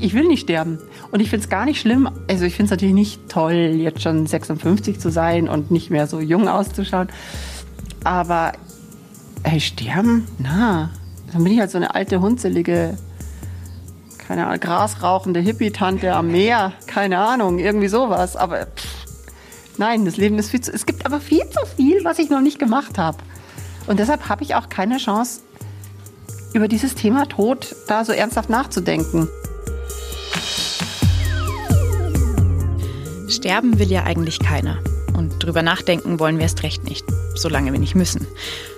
ich will nicht sterben. Und ich finde es gar nicht schlimm. Also ich finde es natürlich nicht toll, jetzt schon 56 zu sein und nicht mehr so jung auszuschauen. Aber ey, sterben? Na, dann bin ich halt so eine alte, hunzelige, keine Ahnung, grasrauchende Hippie-Tante am Meer. Keine Ahnung, irgendwie sowas. Aber pff, nein, das Leben ist viel zu... Es gibt aber viel zu viel, was ich noch nicht gemacht habe. Und deshalb habe ich auch keine Chance, über dieses Thema Tod da so ernsthaft nachzudenken. Sterben will ja eigentlich keiner. Und drüber nachdenken wollen wir erst recht nicht, solange wir nicht müssen.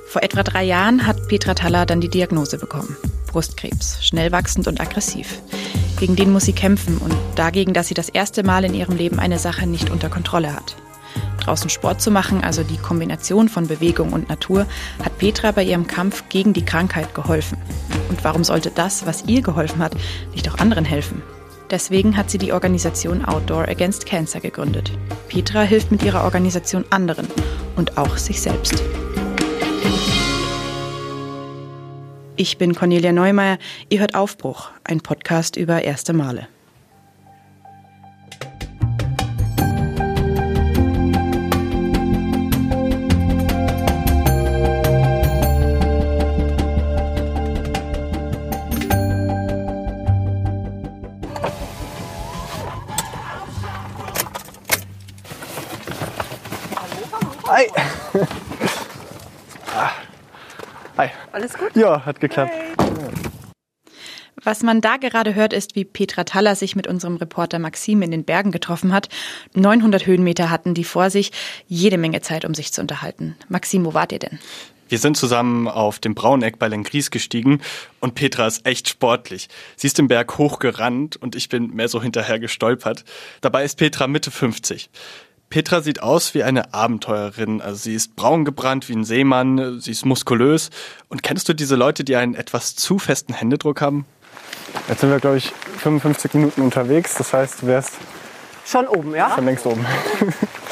Vor etwa drei Jahren hat Petra Thaler dann die Diagnose bekommen. Brustkrebs, schnell wachsend und aggressiv. Gegen den muss sie kämpfen und dagegen, dass sie das erste Mal in ihrem Leben eine Sache nicht unter Kontrolle hat. Draußen Sport zu machen, also die Kombination von Bewegung und Natur, hat Petra bei ihrem Kampf gegen die Krankheit geholfen. Und warum sollte das, was ihr geholfen hat, nicht auch anderen helfen? Deswegen hat sie die Organisation Outdoor Against Cancer gegründet. Petra hilft mit ihrer Organisation anderen und auch sich selbst. Ich bin Cornelia Neumeier. Ihr hört Aufbruch, ein Podcast über erste Male. Hi. Ah. Hi. Alles gut? Ja, hat geklappt. Was man da gerade hört, ist, wie Petra Thaller sich mit unserem Reporter Maxim in den Bergen getroffen hat. 900 Höhenmeter hatten die vor sich, jede Menge Zeit, um sich zu unterhalten. Maxim, wo wart ihr denn? Wir sind zusammen auf dem Brauneck bei Lengries gestiegen und Petra ist echt sportlich. Sie ist den Berg hochgerannt und ich bin mehr so hinterher gestolpert. Dabei ist Petra Mitte 50. Petra sieht aus wie eine Abenteurerin. Also sie ist braun gebrannt wie ein Seemann, sie ist muskulös. Und kennst du diese Leute, die einen etwas zu festen Händedruck haben? Jetzt sind wir, glaube ich, 55 Minuten unterwegs. Das heißt, du wärst Schon oben, ja? schon längst oben.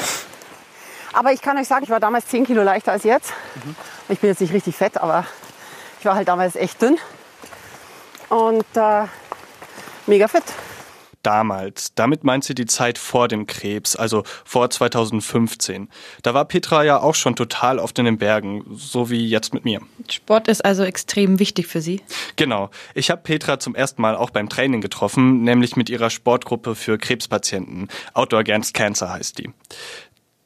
Aber ich kann euch sagen, ich war damals 10 Kilo leichter als jetzt. Ich bin jetzt nicht richtig fett, aber ich war halt damals echt dünn. Und äh, mega fit. Damals, damit meint sie die Zeit vor dem Krebs, also vor 2015. Da war Petra ja auch schon total oft in den Bergen, so wie jetzt mit mir. Sport ist also extrem wichtig für Sie. Genau. Ich habe Petra zum ersten Mal auch beim Training getroffen, nämlich mit ihrer Sportgruppe für Krebspatienten. Outdoor Against Cancer heißt die.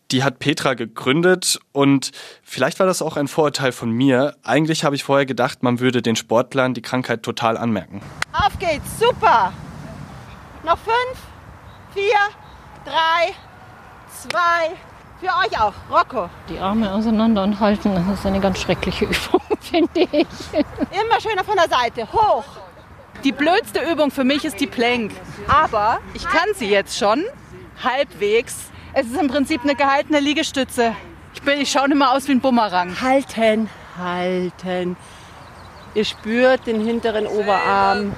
Die hat Petra gegründet und vielleicht war das auch ein Vorurteil von mir. Eigentlich habe ich vorher gedacht, man würde den Sportlern die Krankheit total anmerken. Auf geht's, super. Noch fünf, vier, drei, zwei. Für euch auch, Rocco. Die Arme auseinander und halten, das ist eine ganz schreckliche Übung, finde ich. Immer schöner von der Seite, hoch. Die blödste Übung für mich ist die Plank. Aber ich kann sie jetzt schon, halbwegs. Es ist im Prinzip eine gehaltene Liegestütze. Ich, bin, ich schaue immer aus wie ein Bumerang. Halten, halten. Ihr spürt den hinteren Oberarm.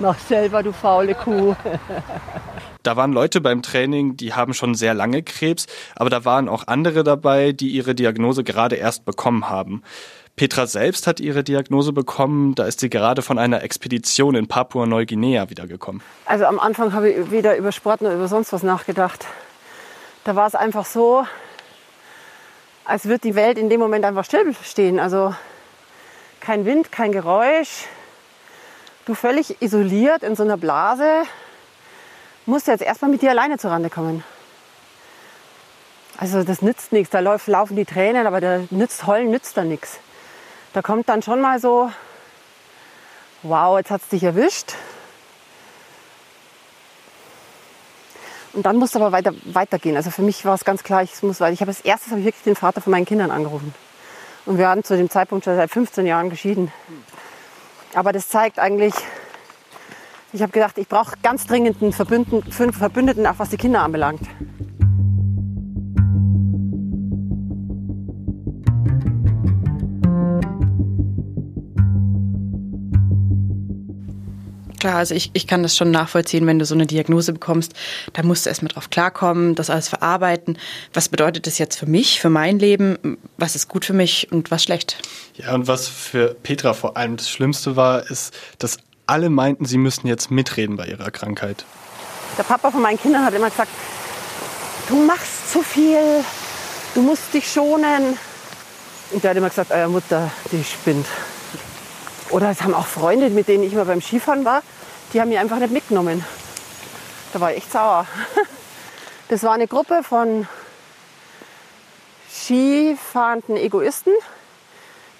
Mach selber, du faule Kuh. Da waren Leute beim Training, die haben schon sehr lange Krebs, aber da waren auch andere dabei, die ihre Diagnose gerade erst bekommen haben. Petra selbst hat ihre Diagnose bekommen, da ist sie gerade von einer Expedition in Papua-Neuguinea wiedergekommen. Also am Anfang habe ich weder über Sport noch über sonst was nachgedacht. Da war es einfach so, als würde die Welt in dem Moment einfach stillstehen. Also kein Wind, kein Geräusch. Du völlig isoliert in so einer Blase musst jetzt erstmal mit dir alleine zurande kommen. Also das nützt nichts. Da laufen die Tränen, aber der nützt heulen nützt da nichts. Da kommt dann schon mal so, wow, jetzt hat es dich erwischt. Und dann musst du aber weiter, weitergehen. Also für mich war es ganz klar, ich muss weiter. Ich habe als erstes habe ich wirklich den Vater von meinen Kindern angerufen. Und wir waren zu dem Zeitpunkt schon seit 15 Jahren geschieden. Aber das zeigt eigentlich, ich habe gedacht, ich brauche ganz dringend einen Verbündeten, Verbündeten, auch was die Kinder anbelangt. Klar, also ich, ich kann das schon nachvollziehen, wenn du so eine Diagnose bekommst. Da musst du erstmal drauf klarkommen, das alles verarbeiten. Was bedeutet das jetzt für mich, für mein Leben? Was ist gut für mich und was schlecht? Ja, und was für Petra vor allem das Schlimmste war, ist, dass alle meinten, sie müssten jetzt mitreden bei ihrer Krankheit. Der Papa von meinen Kindern hat immer gesagt, du machst zu viel, du musst dich schonen. Und der hat immer gesagt, eure Mutter, die spinnt. Oder es haben auch Freunde, mit denen ich immer beim Skifahren war, die haben mich einfach nicht mitgenommen. Da war ich echt sauer. Das war eine Gruppe von skifahrenden Egoisten,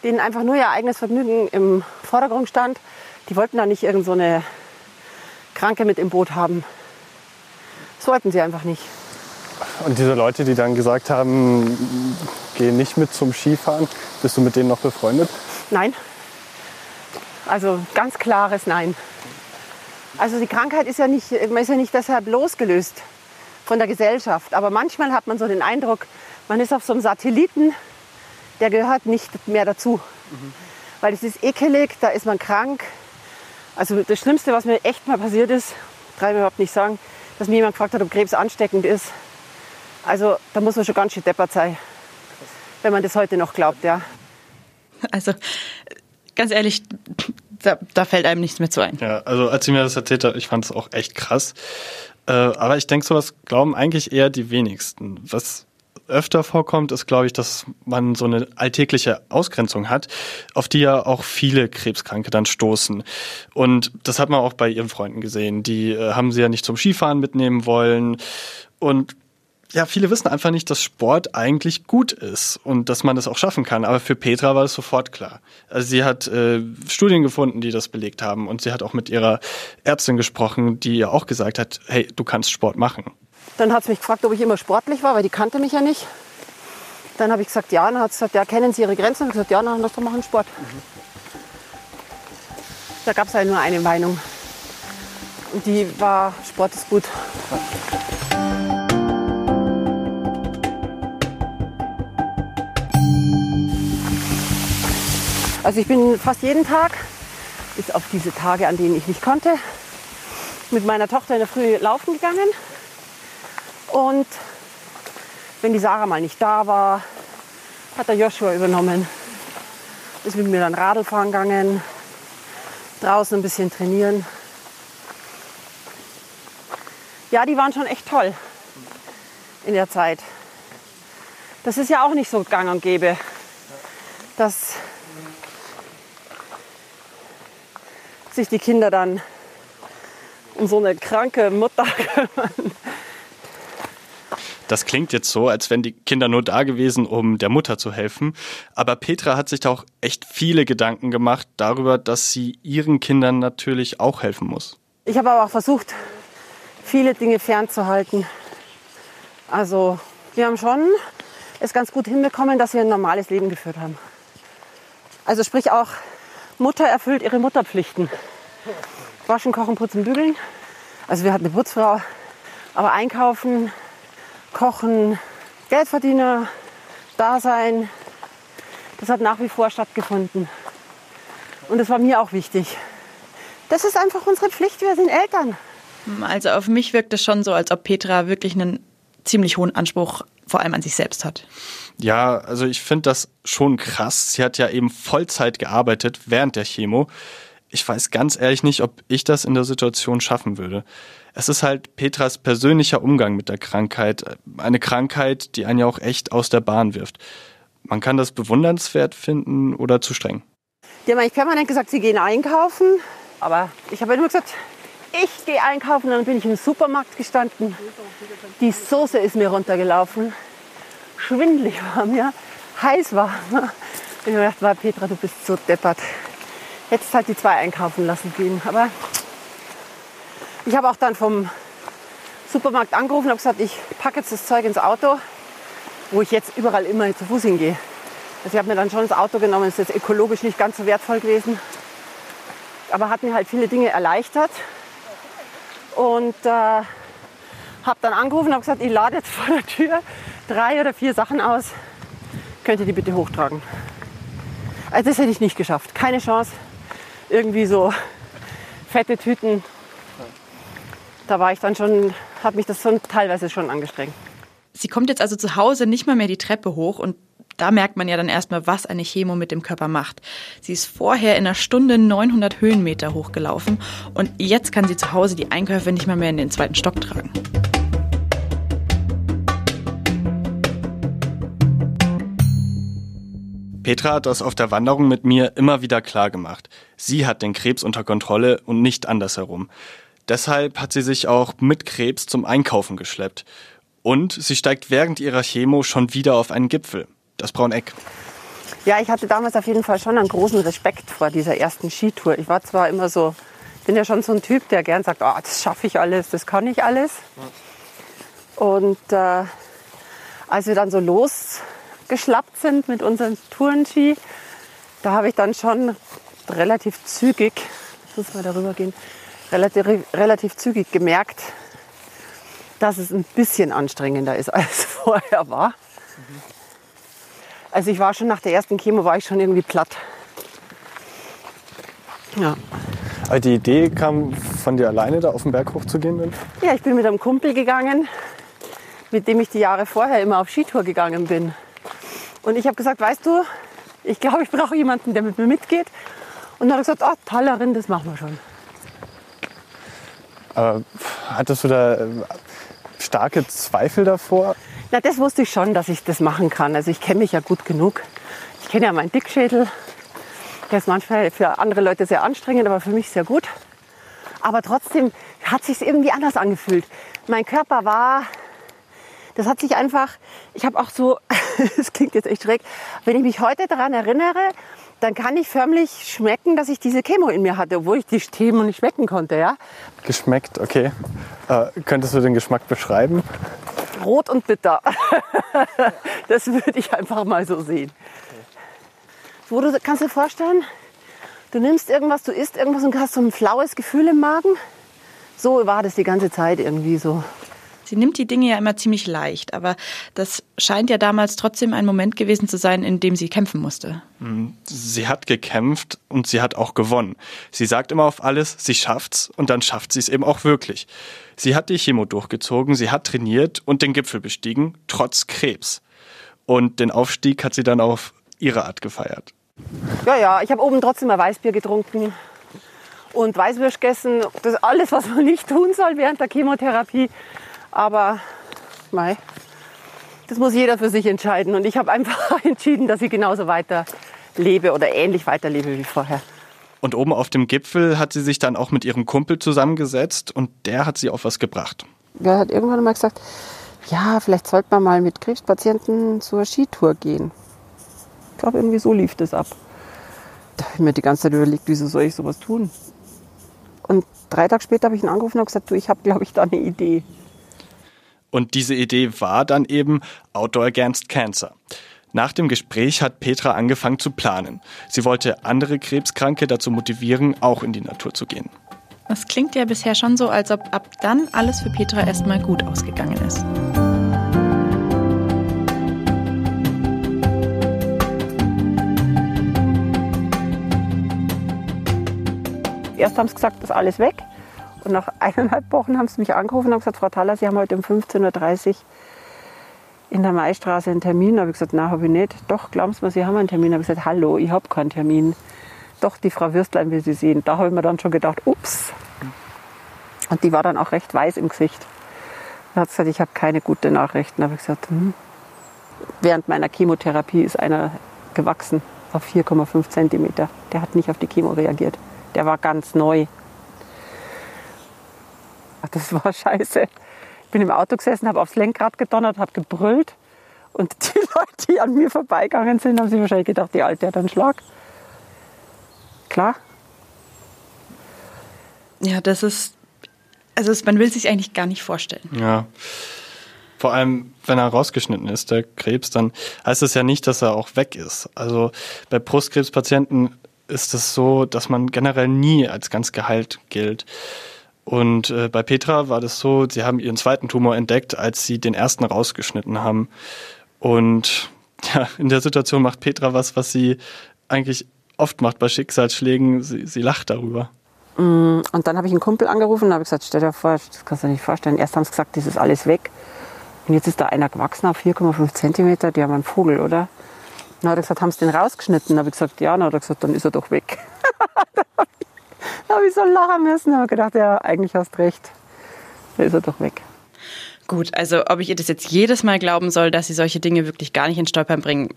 denen einfach nur ihr eigenes Vergnügen im Vordergrund stand. Die wollten da nicht irgendeine so Kranke mit im Boot haben. Das wollten sie einfach nicht. Und diese Leute, die dann gesagt haben, geh nicht mit zum Skifahren, bist du mit denen noch befreundet? Nein. Also ganz klares Nein. Also die Krankheit ist ja nicht, man ist ja nicht deshalb losgelöst von der Gesellschaft. Aber manchmal hat man so den Eindruck, man ist auf so einem Satelliten, der gehört nicht mehr dazu. Mhm. Weil es ist ekelig, da ist man krank. Also das Schlimmste, was mir echt mal passiert ist, kann ich überhaupt nicht sagen, dass mir jemand gefragt hat, ob Krebs ansteckend ist. Also da muss man schon ganz schön deppert sein, wenn man das heute noch glaubt, ja. Also ganz ehrlich, da, da, fällt einem nichts mehr zu ein. Ja, also als sie mir das erzählt hat, ich fand es auch echt krass. Äh, aber ich denke, sowas glauben eigentlich eher die wenigsten. Was öfter vorkommt, ist, glaube ich, dass man so eine alltägliche Ausgrenzung hat, auf die ja auch viele Krebskranke dann stoßen. Und das hat man auch bei ihren Freunden gesehen. Die äh, haben sie ja nicht zum Skifahren mitnehmen wollen. Und ja, viele wissen einfach nicht, dass Sport eigentlich gut ist und dass man das auch schaffen kann. Aber für Petra war das sofort klar. Also sie hat äh, Studien gefunden, die das belegt haben. Und sie hat auch mit ihrer Ärztin gesprochen, die ja auch gesagt hat, hey, du kannst Sport machen. Dann hat sie mich gefragt, ob ich immer sportlich war, weil die kannte mich ja nicht. Dann habe ich gesagt, ja. Dann hat sie gesagt, ja, kennen Sie Ihre Grenzen? Und ich gesagt, ja, dann lass doch machen Sport. Da gab es ja nur eine Meinung. Und die war, Sport ist gut. Also ich bin fast jeden Tag, bis auf diese Tage, an denen ich nicht konnte, mit meiner Tochter in der Früh laufen gegangen. Und wenn die Sarah mal nicht da war, hat der Joshua übernommen. Ist mit mir dann Radl fahren gegangen, draußen ein bisschen trainieren. Ja, die waren schon echt toll in der Zeit. Das ist ja auch nicht so gang und gäbe, dass sich die Kinder dann um so eine kranke Mutter kümmern. Das klingt jetzt so, als wären die Kinder nur da gewesen, um der Mutter zu helfen. Aber Petra hat sich da auch echt viele Gedanken gemacht darüber, dass sie ihren Kindern natürlich auch helfen muss. Ich habe aber auch versucht, viele Dinge fernzuhalten. Also wir haben schon es ganz gut hinbekommen, dass wir ein normales Leben geführt haben. Also sprich auch Mutter erfüllt ihre Mutterpflichten. Waschen, kochen, putzen, bügeln. Also wir hatten eine Putzfrau. Aber einkaufen, kochen, Geldverdiener, Dasein, das hat nach wie vor stattgefunden. Und das war mir auch wichtig. Das ist einfach unsere Pflicht, wir sind Eltern. Also auf mich wirkt es schon so, als ob Petra wirklich einen ziemlich hohen Anspruch vor allem an sich selbst hat. Ja, also ich finde das schon krass. Sie hat ja eben Vollzeit gearbeitet während der Chemo. Ich weiß ganz ehrlich nicht, ob ich das in der Situation schaffen würde. Es ist halt Petras persönlicher Umgang mit der Krankheit. Eine Krankheit, die einen ja auch echt aus der Bahn wirft. Man kann das bewundernswert finden oder zu streng. Die haben eigentlich permanent gesagt, sie gehen einkaufen. Aber ich habe nur gesagt, ich gehe einkaufen. Und dann bin ich im Supermarkt gestanden. Die Soße ist mir runtergelaufen schwindlig war mir, heiß war. Ich habe gedacht, war Petra, du bist so deppert. Hättest halt die zwei einkaufen lassen gehen. Aber ich habe auch dann vom Supermarkt angerufen und gesagt, ich packe jetzt das Zeug ins Auto, wo ich jetzt überall immer zu Fuß hingehe. Also ich habe mir dann schon das Auto genommen, ist jetzt ökologisch nicht ganz so wertvoll gewesen. Aber hat mir halt viele Dinge erleichtert. Und äh, habe dann angerufen und gesagt, ich lade jetzt vor der Tür drei oder vier Sachen aus. Könnt ihr die bitte hochtragen? Also das hätte ich nicht geschafft. Keine Chance. Irgendwie so fette Tüten. Da war ich dann schon, hat mich das schon teilweise schon angestrengt. Sie kommt jetzt also zu Hause nicht mal mehr die Treppe hoch und Da merkt man ja dann erstmal, was eine Chemo mit dem Körper macht. Sie ist vorher in einer Stunde 900 Höhenmeter hochgelaufen und jetzt kann sie zu Hause die Einkäufe nicht mal mehr in den zweiten Stock tragen. Petra hat das auf der Wanderung mit mir immer wieder klar gemacht. Sie hat den Krebs unter Kontrolle und nicht andersherum. Deshalb hat sie sich auch mit Krebs zum Einkaufen geschleppt. Und sie steigt während ihrer Chemo schon wieder auf einen Gipfel, das Brauneck. Ja, ich hatte damals auf jeden Fall schon einen großen Respekt vor dieser ersten Skitour. Ich war zwar immer so, ich bin ja schon so ein Typ, der gern sagt, oh, das schaffe ich alles, das kann ich alles. Und äh, als wir dann so los geschlappt sind mit unseren Tourenski, da habe ich dann schon relativ zügig, muss mal darüber gehen, relativ, relativ zügig gemerkt, dass es ein bisschen anstrengender ist, als es vorher war. Also ich war schon nach der ersten Chemo, war ich schon irgendwie platt. Ja. Aber die Idee kam von dir alleine, da auf den Berg hochzugehen? Dann? Ja, ich bin mit einem Kumpel gegangen, mit dem ich die Jahre vorher immer auf Skitour gegangen bin. Und ich habe gesagt, weißt du, ich glaube, ich brauche jemanden, der mit mir mitgeht. Und dann hat er gesagt, oh, Tallerin, das machen wir schon. Aber hattest du da äh, starke Zweifel davor? Na, das wusste ich schon, dass ich das machen kann. Also ich kenne mich ja gut genug. Ich kenne ja meinen Dickschädel. Der ist manchmal für andere Leute sehr anstrengend, aber für mich sehr gut. Aber trotzdem hat sich irgendwie anders angefühlt. Mein Körper war, das hat sich einfach, ich habe auch so, das klingt jetzt echt schräg, wenn ich mich heute daran erinnere, dann kann ich förmlich schmecken, dass ich diese Chemo in mir hatte, obwohl ich die Chemo nicht schmecken konnte. Ja? Geschmeckt, okay. Äh, könntest du den Geschmack beschreiben? Rot und bitter. das würde ich einfach mal so sehen. Wo du, kannst du dir vorstellen, du nimmst irgendwas, du isst irgendwas und hast so ein flaues Gefühl im Magen? So war das die ganze Zeit irgendwie so. Sie nimmt die Dinge ja immer ziemlich leicht, aber das scheint ja damals trotzdem ein Moment gewesen zu sein, in dem sie kämpfen musste. Mhm. Sie hat gekämpft und sie hat auch gewonnen. Sie sagt immer auf alles, sie schafft's und dann schafft sie es eben auch wirklich. Sie hat die Chemo durchgezogen, sie hat trainiert und den Gipfel bestiegen, trotz Krebs. Und den Aufstieg hat sie dann auf ihre Art gefeiert. Ja, ja, ich habe oben trotzdem mal Weißbier getrunken und Weißwürsch gegessen. Das ist alles, was man nicht tun soll während der Chemotherapie. Aber mei, das muss jeder für sich entscheiden. Und ich habe einfach entschieden, dass ich genauso weiter lebe oder ähnlich weiterlebe wie vorher. Und oben auf dem Gipfel hat sie sich dann auch mit ihrem Kumpel zusammengesetzt und der hat sie auf was gebracht. Er hat irgendwann mal gesagt, ja, vielleicht sollte man mal mit Krebspatienten zur Skitour gehen. Ich glaube, irgendwie so lief das ab. Da habe ich mir die ganze Zeit überlegt, wieso soll ich sowas tun? Und drei Tage später habe ich ihn angerufen und gesagt, du, ich habe, glaube ich, da eine Idee. Und diese Idee war dann eben Outdoor Against Cancer. Nach dem Gespräch hat Petra angefangen zu planen. Sie wollte andere Krebskranke dazu motivieren, auch in die Natur zu gehen. Das klingt ja bisher schon so, als ob ab dann alles für Petra erstmal gut ausgegangen ist. Erst haben sie gesagt, das ist alles weg. Und nach eineinhalb Wochen haben sie mich angerufen und haben gesagt, Frau Thaler, Sie haben heute um 15.30 Uhr in der Maistraße einen Termin. Da habe ich gesagt, nein, habe ich nicht. Doch, glauben Sie mir, Sie haben einen Termin. Da habe ich gesagt, hallo, ich habe keinen Termin. Doch, die Frau Würstlein will Sie sehen. Da habe ich mir dann schon gedacht, ups. Und die war dann auch recht weiß im Gesicht. Da hat sie gesagt, ich habe keine gute Nachrichten. Da habe ich gesagt, hm. während meiner Chemotherapie ist einer gewachsen auf 4,5 Zentimeter. Der hat nicht auf die Chemo reagiert. Der war ganz neu. Ach, das war scheiße. Ich bin im Auto gesessen, habe aufs Lenkrad gedonnert, habe gebrüllt. Und die Leute, die an mir vorbeigegangen sind, haben sich wahrscheinlich gedacht, die Alte hat einen Schlag. Klar. Ja, das ist, also man will sich eigentlich gar nicht vorstellen. Ja. Vor allem, wenn er rausgeschnitten ist, der Krebs, dann heißt das ja nicht, dass er auch weg ist. Also bei Brustkrebspatienten ist es so, dass man generell nie als ganz geheilt gilt. Und äh, bei Petra war das so, sie haben ihren zweiten Tumor entdeckt, als sie den ersten rausgeschnitten haben. Und ja, in der Situation macht Petra was, was sie eigentlich oft macht bei Schicksalsschlägen. Sie, sie lacht darüber. Mm, und dann habe ich einen Kumpel angerufen und habe gesagt, stell dir vor, das kannst du dir nicht vorstellen. Erst haben sie gesagt, das ist alles weg. Und jetzt ist da einer gewachsen auf 4,5 Zentimeter. Die haben einen Vogel, oder? Dann hat er gesagt, haben sie den rausgeschnitten? Dann habe ich gesagt, ja. Dann hat er gesagt, dann ist er doch weg. da habe ich so lachen müssen. Dann habe ich gedacht, ja, eigentlich hast recht. Dann ist er doch weg. Gut, also ob ich ihr das jetzt jedes Mal glauben soll, dass sie solche Dinge wirklich gar nicht in Stolpern bringen,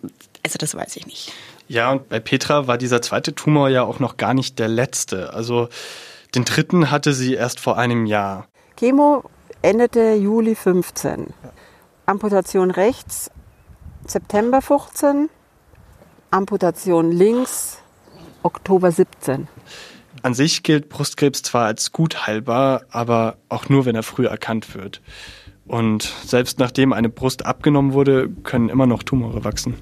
also das weiß ich nicht. Ja, und bei Petra war dieser zweite Tumor ja auch noch gar nicht der letzte. Also den dritten hatte sie erst vor einem Jahr. Chemo endete Juli 15. Amputation rechts September 15. Amputation links Oktober 17. An sich gilt Brustkrebs zwar als gut heilbar, aber auch nur, wenn er früh erkannt wird. Und selbst nachdem eine Brust abgenommen wurde, können immer noch Tumore wachsen.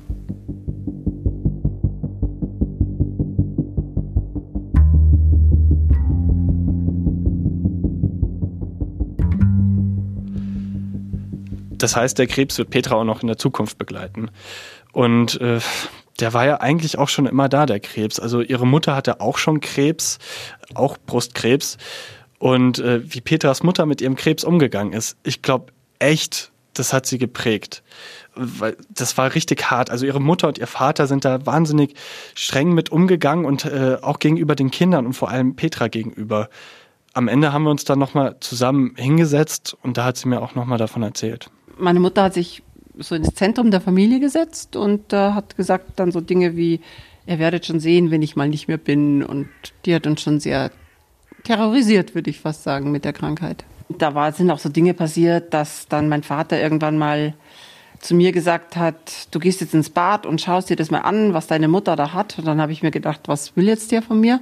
Das heißt, der Krebs wird Petra auch noch in der Zukunft begleiten. Und äh, der war ja eigentlich auch schon immer da, der Krebs. Also ihre Mutter hatte auch schon Krebs, auch Brustkrebs. Und äh, wie Petras Mutter mit ihrem Krebs umgegangen ist, ich glaube echt, das hat sie geprägt. Weil das war richtig hart. Also ihre Mutter und ihr Vater sind da wahnsinnig streng mit umgegangen und äh, auch gegenüber den Kindern und vor allem Petra gegenüber. Am Ende haben wir uns dann nochmal zusammen hingesetzt und da hat sie mir auch nochmal davon erzählt. Meine Mutter hat sich so ins Zentrum der Familie gesetzt und äh, hat gesagt dann so Dinge wie, ihr werdet schon sehen, wenn ich mal nicht mehr bin. Und die hat uns schon sehr terrorisiert, würde ich fast sagen, mit der Krankheit. Da war, sind auch so Dinge passiert, dass dann mein Vater irgendwann mal zu mir gesagt hat, du gehst jetzt ins Bad und schaust dir das mal an, was deine Mutter da hat. Und dann habe ich mir gedacht, was will jetzt der von mir?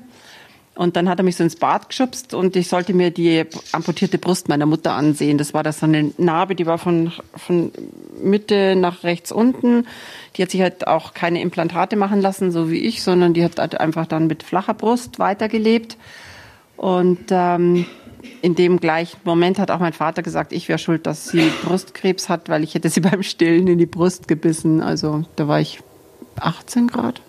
Und dann hat er mich so ins Bad geschubst und ich sollte mir die amputierte Brust meiner Mutter ansehen. Das war da so eine Narbe, die war von, von Mitte nach rechts unten. Die hat sich halt auch keine Implantate machen lassen, so wie ich, sondern die hat halt einfach dann mit flacher Brust weitergelebt. Und ähm, in dem gleichen Moment hat auch mein Vater gesagt, ich wäre schuld, dass sie Brustkrebs hat, weil ich hätte sie beim Stillen in die Brust gebissen. Also da war ich 18 Grad.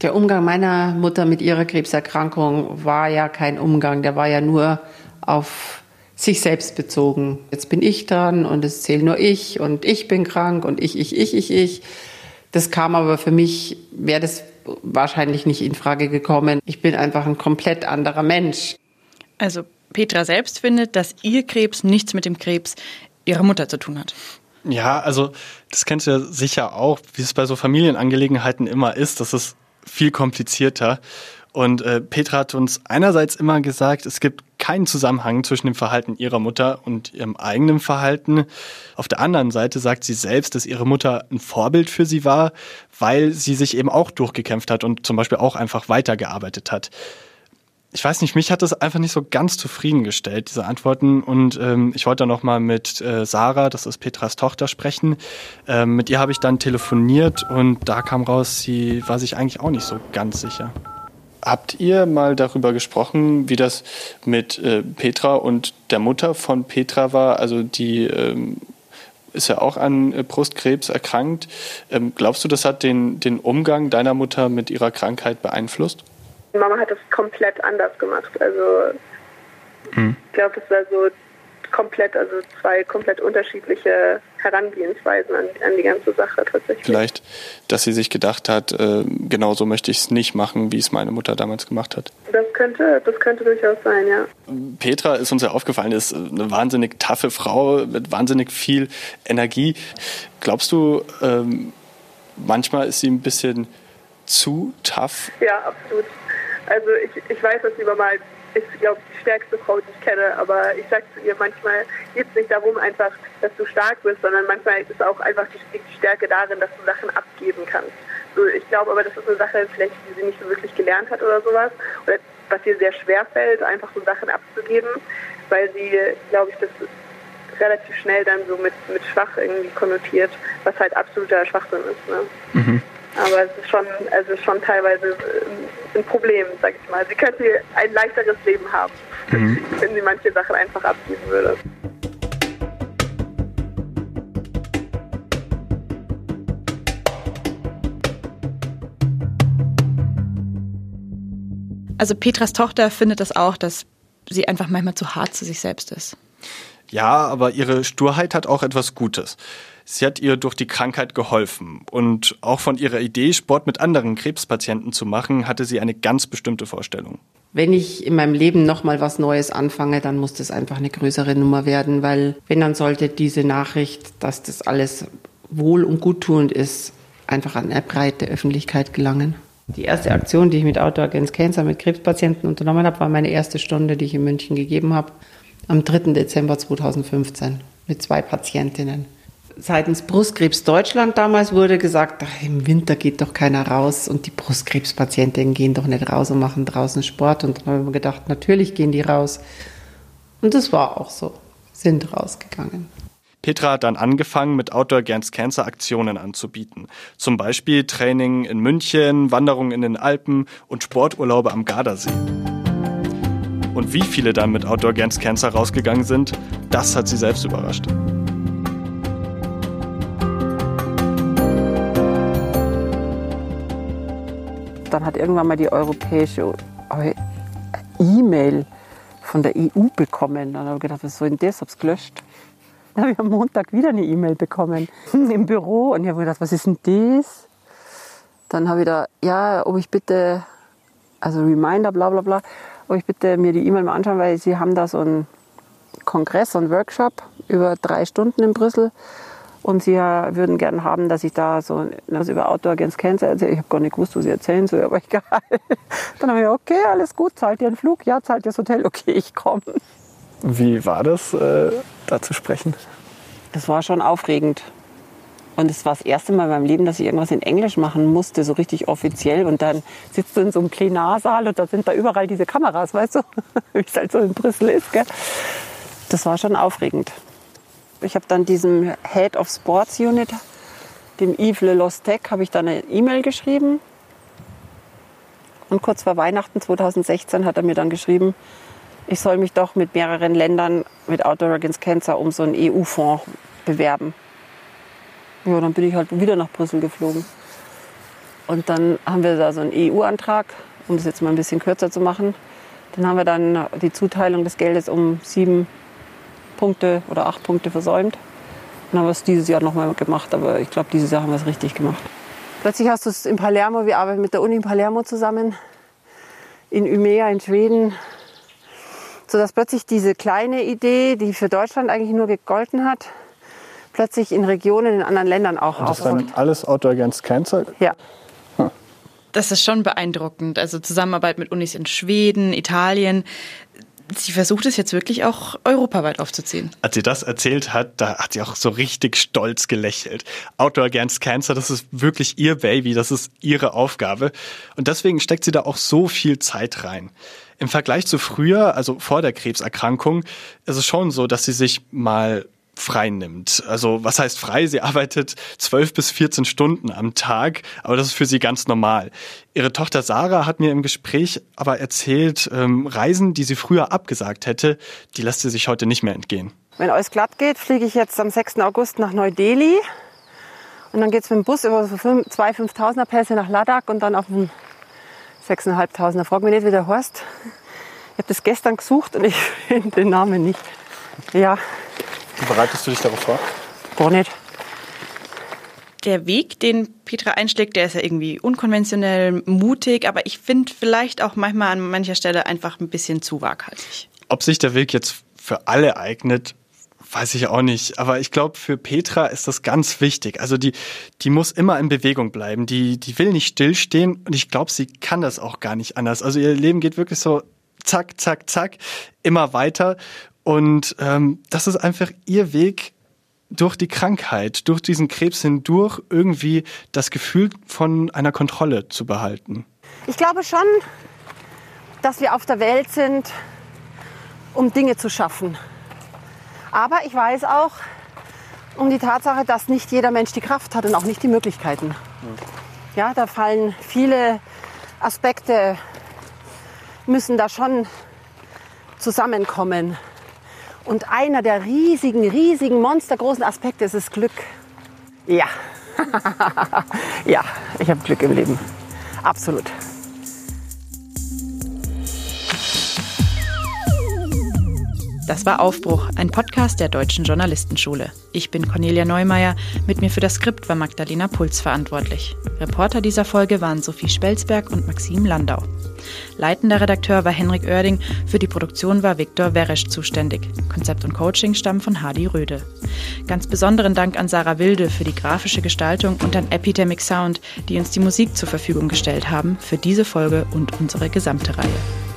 Der Umgang meiner Mutter mit ihrer Krebserkrankung war ja kein Umgang, der war ja nur auf sich selbst bezogen. Jetzt bin ich dran und es zähle nur ich und ich bin krank und ich, ich, ich, ich, ich. Das kam aber für mich, wäre das wahrscheinlich nicht in Frage gekommen. Ich bin einfach ein komplett anderer Mensch. Also Petra selbst findet, dass ihr Krebs nichts mit dem Krebs ihrer Mutter zu tun hat. Ja, also das kennst du ja sicher auch, wie es bei so Familienangelegenheiten immer ist. Das ist viel komplizierter. Und äh, Petra hat uns einerseits immer gesagt, es gibt keinen Zusammenhang zwischen dem Verhalten ihrer Mutter und ihrem eigenen Verhalten. Auf der anderen Seite sagt sie selbst, dass ihre Mutter ein Vorbild für sie war, weil sie sich eben auch durchgekämpft hat und zum Beispiel auch einfach weitergearbeitet hat. Ich weiß nicht, mich hat das einfach nicht so ganz zufriedengestellt, diese Antworten. Und ähm, ich wollte noch mal mit äh, Sarah, das ist Petras Tochter, sprechen. Ähm, mit ihr habe ich dann telefoniert und da kam raus, sie war sich eigentlich auch nicht so ganz sicher. Habt ihr mal darüber gesprochen, wie das mit äh, Petra und der Mutter von Petra war? Also die ähm, ist ja auch an äh, Brustkrebs erkrankt. Ähm, glaubst du, das hat den, den Umgang deiner Mutter mit ihrer Krankheit beeinflusst? Mama hat das komplett anders gemacht. Also hm. ich glaube, das war so komplett, also zwei komplett unterschiedliche Herangehensweisen an, an, die ganze Sache tatsächlich. Vielleicht, dass sie sich gedacht hat, äh, genau so möchte ich es nicht machen, wie es meine Mutter damals gemacht hat. Das könnte, das könnte durchaus sein, ja. Petra ist uns ja aufgefallen, ist eine wahnsinnig taffe Frau mit wahnsinnig viel Energie. Glaubst du, ähm, manchmal ist sie ein bisschen zu tough? Ja, absolut. Also ich, ich weiß, dass sie mal ist, glaube ich, die stärkste Frau, die ich kenne. Aber ich sage zu ihr, manchmal geht es nicht darum, einfach, dass du stark bist, sondern manchmal ist auch einfach die, die Stärke darin, dass du Sachen abgeben kannst. So, ich glaube aber, das ist eine Sache, vielleicht, die sie nicht so wirklich gelernt hat oder sowas. Oder was ihr sehr schwer fällt, einfach so Sachen abzugeben, weil sie, glaube ich, das relativ schnell dann so mit, mit schwach irgendwie konnotiert, was halt absoluter Schwachsinn ist. Ne? Mhm. Aber es ist schon, also schon teilweise äh, ein Problem, sag ich mal. Sie könnte ein leichteres Leben haben, mhm. wenn sie manche Sachen einfach abgeben würde. Also Petras Tochter findet das auch, dass sie einfach manchmal zu hart zu sich selbst ist. Ja, aber ihre Sturheit hat auch etwas Gutes. Sie hat ihr durch die Krankheit geholfen. Und auch von ihrer Idee, Sport mit anderen Krebspatienten zu machen, hatte sie eine ganz bestimmte Vorstellung. Wenn ich in meinem Leben nochmal was Neues anfange, dann muss das einfach eine größere Nummer werden, weil wenn dann sollte diese Nachricht, dass das alles wohl und guttuend ist, einfach an eine breite Öffentlichkeit gelangen. Die erste Aktion, die ich mit Outdoor Against Cancer mit Krebspatienten unternommen habe, war meine erste Stunde, die ich in München gegeben habe, am 3. Dezember 2015 mit zwei Patientinnen. Seitens Brustkrebs Deutschland damals wurde gesagt, ach, im Winter geht doch keiner raus und die Brustkrebspatientinnen gehen doch nicht raus und machen draußen Sport. Und dann haben wir gedacht, natürlich gehen die raus. Und das war auch so, sind rausgegangen. Petra hat dann angefangen, mit Outdoor Against Cancer Aktionen anzubieten. Zum Beispiel Training in München, Wanderungen in den Alpen und Sporturlaube am Gardasee. Und wie viele dann mit Outdoor Against Cancer rausgegangen sind, das hat sie selbst überrascht. Dann hat irgendwann mal die europäische E-Mail von der EU bekommen. Dann habe ich gedacht, was soll denn das? Hab's gelöscht. Dann habe ich am Montag wieder eine E-Mail bekommen im Büro und ich habe gedacht, was ist denn das? Dann habe ich da, ja, ob ich bitte, also Reminder, bla bla bla, ob ich bitte mir die E-Mail mal anschauen, weil sie haben da so einen Kongress, so einen Workshop über drei Stunden in Brüssel und sie würden gerne haben, dass ich da so also über Outdoor Against Cancer erzähle. Ich habe gar nicht gewusst, was sie erzählen soll, aber egal. Dann habe ich gesagt, okay, alles gut, zahlt ihr einen Flug? Ja, zahlt ihr das Hotel? Okay, ich komme. Wie war das, äh, da zu sprechen? Das war schon aufregend. Und es war das erste Mal in meinem Leben, dass ich irgendwas in Englisch machen musste, so richtig offiziell. Und dann sitzt du in so einem Plenarsaal und da sind da überall diese Kameras, weißt du, wie es halt so in Brüssel ist. Gell? Das war schon aufregend. Ich habe dann diesem Head of Sports Unit, dem Yves Lelostec, habe ich dann eine E-Mail geschrieben. Und kurz vor Weihnachten 2016 hat er mir dann geschrieben, ich soll mich doch mit mehreren Ländern mit Outdoor Against Cancer um so einen EU-Fonds bewerben. Ja, dann bin ich halt wieder nach Brüssel geflogen. Und dann haben wir da so einen EU-Antrag, um das jetzt mal ein bisschen kürzer zu machen. Dann haben wir dann die Zuteilung des Geldes um sieben Punkte oder acht Punkte versäumt. Dann haben wir es dieses Jahr nochmal gemacht, aber ich glaube, dieses Jahr haben wir es richtig gemacht. Plötzlich hast du es in Palermo, wir arbeiten mit der Uni in Palermo zusammen, in Umea in Schweden, sodass plötzlich diese kleine Idee, die für Deutschland eigentlich nur gegolten hat, plötzlich in Regionen in anderen Ländern auch Und das dann alles Outdoor Against Cancer? Ja. Das ist schon beeindruckend. Also Zusammenarbeit mit Unis in Schweden, Italien. Sie versucht es jetzt wirklich auch europaweit aufzuziehen. Als sie das erzählt hat, da hat sie auch so richtig stolz gelächelt. Outdoor Against Cancer, das ist wirklich ihr Baby, das ist ihre Aufgabe. Und deswegen steckt sie da auch so viel Zeit rein. Im Vergleich zu früher, also vor der Krebserkrankung, ist es schon so, dass sie sich mal frei nimmt. Also was heißt frei? Sie arbeitet zwölf bis 14 Stunden am Tag, aber das ist für sie ganz normal. Ihre Tochter Sarah hat mir im Gespräch aber erzählt, ähm, Reisen, die sie früher abgesagt hätte, die lässt sie sich heute nicht mehr entgehen. Wenn alles glatt geht, fliege ich jetzt am 6. August nach Neu-Delhi. Und dann geht es mit dem Bus über so zwei 5000er Pässe nach Ladakh und dann auf dem 6.500er. Frag mich nicht, wie der heißt. Ich habe das gestern gesucht und ich finde den Namen nicht. Ja, Wie bereitest du dich darauf vor? gar nicht. Der Weg, den Petra einschlägt, der ist ja irgendwie unkonventionell, mutig, aber ich finde vielleicht auch manchmal an mancher Stelle einfach ein bisschen zu waghalsig. Ob sich der Weg jetzt für alle eignet, weiß ich auch nicht. Aber ich glaube, für Petra ist das ganz wichtig. Also die, die muss immer in Bewegung bleiben. Die, die will nicht stillstehen und ich glaube, sie kann das auch gar nicht anders. Also ihr Leben geht wirklich so zack, zack, zack, immer weiter. Und ähm, das ist einfach ihr Weg durch die Krankheit, durch diesen Krebs hindurch irgendwie das Gefühl von einer Kontrolle zu behalten. Ich glaube schon, dass wir auf der Welt sind, um Dinge zu schaffen. Aber ich weiß auch um die Tatsache, dass nicht jeder Mensch die Kraft hat und auch nicht die Möglichkeiten. Ja, da fallen viele Aspekte, müssen da schon zusammenkommen. Und einer der riesigen, riesigen, monstergroßen Aspekte ist das Glück. Ja, ja, ich habe Glück im Leben. Absolut. Das war Aufbruch, ein Podcast der Deutschen Journalistenschule. Ich bin Cornelia Neumeier. Mit mir für das Skript war Magdalena Puls verantwortlich. Reporter dieser Folge waren Sophie Spelzberg und Maxim Landau. Leitender Redakteur war Henrik Oerding. Für die Produktion war Viktor Weresch zuständig. Konzept und Coaching stammen von Hadi Röde. Ganz besonderen Dank an Sarah Wilde für die grafische Gestaltung und an Epidemic Sound, die uns die Musik zur Verfügung gestellt haben für diese Folge und unsere gesamte Reihe.